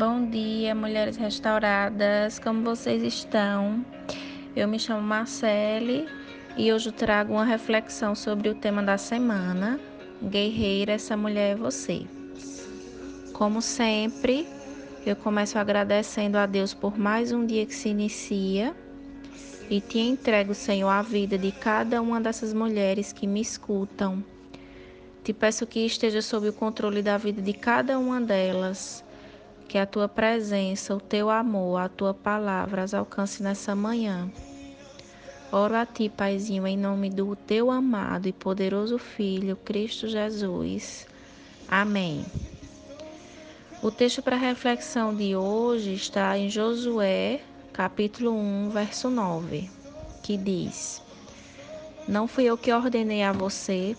Bom dia, mulheres restauradas. Como vocês estão? Eu me chamo Marcele e hoje trago uma reflexão sobre o tema da semana. Guerreira, essa mulher é você. Como sempre, eu começo agradecendo a Deus por mais um dia que se inicia e te entrego, Senhor, a vida de cada uma dessas mulheres que me escutam. Te peço que esteja sob o controle da vida de cada uma delas que a tua presença, o teu amor, a tua palavra as alcance nessa manhã. Oro a ti, Paizinho, em nome do teu amado e poderoso Filho, Cristo Jesus. Amém. O texto para reflexão de hoje está em Josué, capítulo 1, verso 9, que diz: Não fui eu que ordenei a você,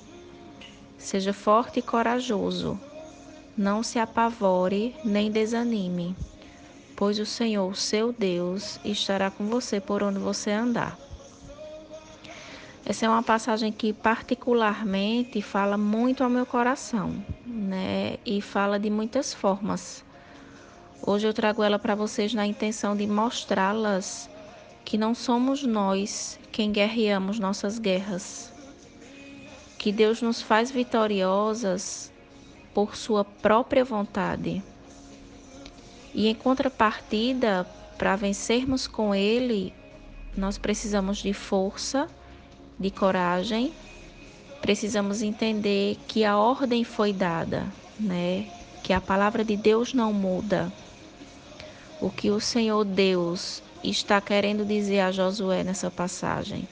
seja forte e corajoso não se apavore nem desanime, pois o Senhor, seu Deus, estará com você por onde você andar. Essa é uma passagem que particularmente fala muito ao meu coração, né? E fala de muitas formas. Hoje eu trago ela para vocês na intenção de mostrá-las que não somos nós quem guerreamos nossas guerras. Que Deus nos faz vitoriosas por sua própria vontade. E em contrapartida, para vencermos com ele, nós precisamos de força, de coragem, precisamos entender que a ordem foi dada, né? Que a palavra de Deus não muda. O que o Senhor Deus está querendo dizer a Josué nessa passagem.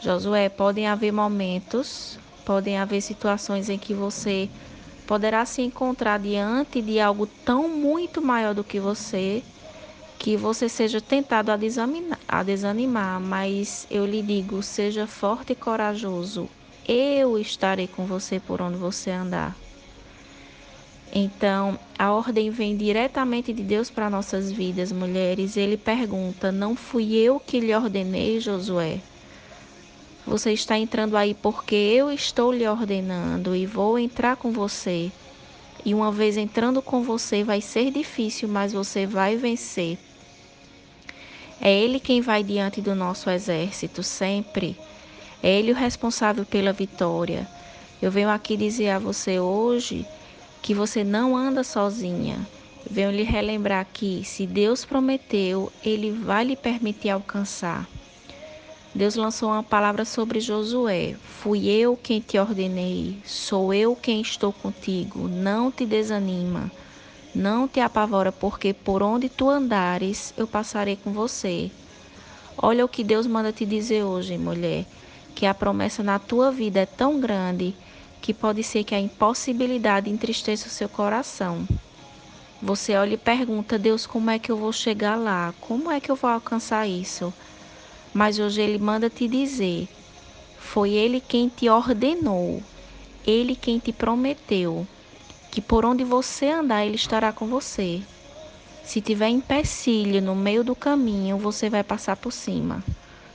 Josué, podem haver momentos, podem haver situações em que você poderá se encontrar diante de algo tão muito maior do que você que você seja tentado a a desanimar, mas eu lhe digo, seja forte e corajoso. Eu estarei com você por onde você andar. Então, a ordem vem diretamente de Deus para nossas vidas, mulheres. Ele pergunta: Não fui eu que lhe ordenei, Josué? Você está entrando aí porque eu estou lhe ordenando e vou entrar com você. E uma vez entrando com você vai ser difícil, mas você vai vencer. É Ele quem vai diante do nosso exército, sempre. É Ele o responsável pela vitória. Eu venho aqui dizer a você hoje que você não anda sozinha. Venho lhe relembrar que, se Deus prometeu, Ele vai lhe permitir alcançar. Deus lançou uma palavra sobre Josué: Fui eu quem te ordenei, sou eu quem estou contigo. Não te desanima, não te apavora, porque por onde tu andares, eu passarei com você. Olha o que Deus manda te dizer hoje, mulher, que a promessa na tua vida é tão grande que pode ser que a impossibilidade entristeça o seu coração. Você olha e pergunta: Deus, como é que eu vou chegar lá? Como é que eu vou alcançar isso? Mas hoje ele manda te dizer: foi ele quem te ordenou, ele quem te prometeu que por onde você andar ele estará com você. Se tiver empecilho no meio do caminho, você vai passar por cima.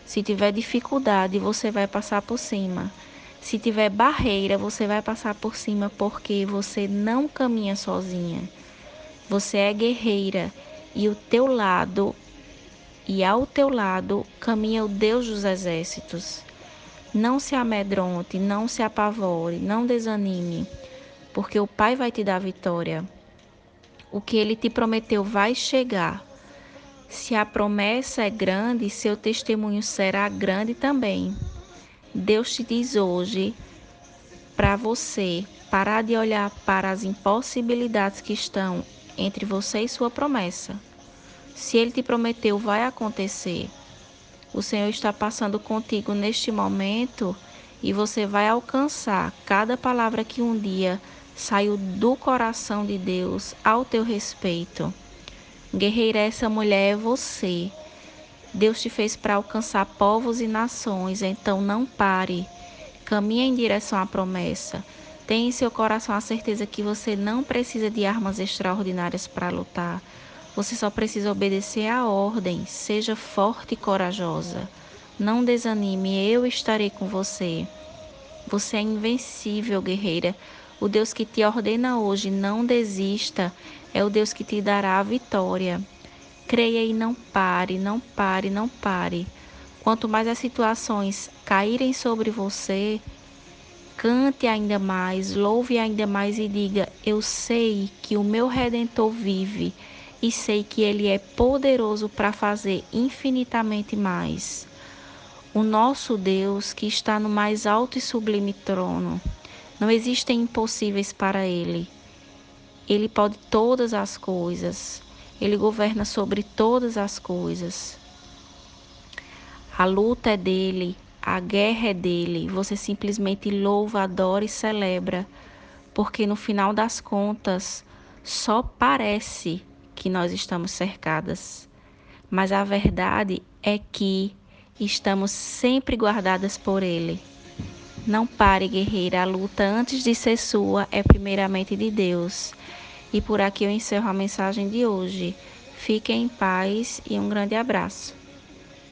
Se tiver dificuldade, você vai passar por cima. Se tiver barreira, você vai passar por cima porque você não caminha sozinha. Você é guerreira e o teu lado e ao teu lado caminha o Deus dos exércitos. Não se amedronte, não se apavore, não desanime, porque o Pai vai te dar vitória. O que ele te prometeu vai chegar. Se a promessa é grande, seu testemunho será grande também. Deus te diz hoje para você parar de olhar para as impossibilidades que estão entre você e sua promessa se ele te prometeu, vai acontecer. O Senhor está passando contigo neste momento e você vai alcançar cada palavra que um dia saiu do coração de Deus ao teu respeito. Guerreira, essa mulher é você. Deus te fez para alcançar povos e nações, então não pare. Caminhe em direção à promessa. Tenha em seu coração a certeza que você não precisa de armas extraordinárias para lutar. Você só precisa obedecer à ordem. Seja forte e corajosa. Não desanime, eu estarei com você. Você é invencível, guerreira. O Deus que te ordena hoje, não desista, é o Deus que te dará a vitória. Creia e não pare, não pare, não pare. Quanto mais as situações caírem sobre você, cante ainda mais, louve ainda mais e diga: Eu sei que o meu redentor vive e sei que ele é poderoso para fazer infinitamente mais. O nosso Deus que está no mais alto e sublime trono não existem impossíveis para ele. Ele pode todas as coisas. Ele governa sobre todas as coisas. A luta é dele, a guerra é dele. Você simplesmente louva, adora e celebra, porque no final das contas só parece que nós estamos cercadas, mas a verdade é que estamos sempre guardadas por ele. Não pare, guerreira. A luta antes de ser sua é primeiramente de Deus. E por aqui eu encerro a mensagem de hoje. Fiquem em paz e um grande abraço.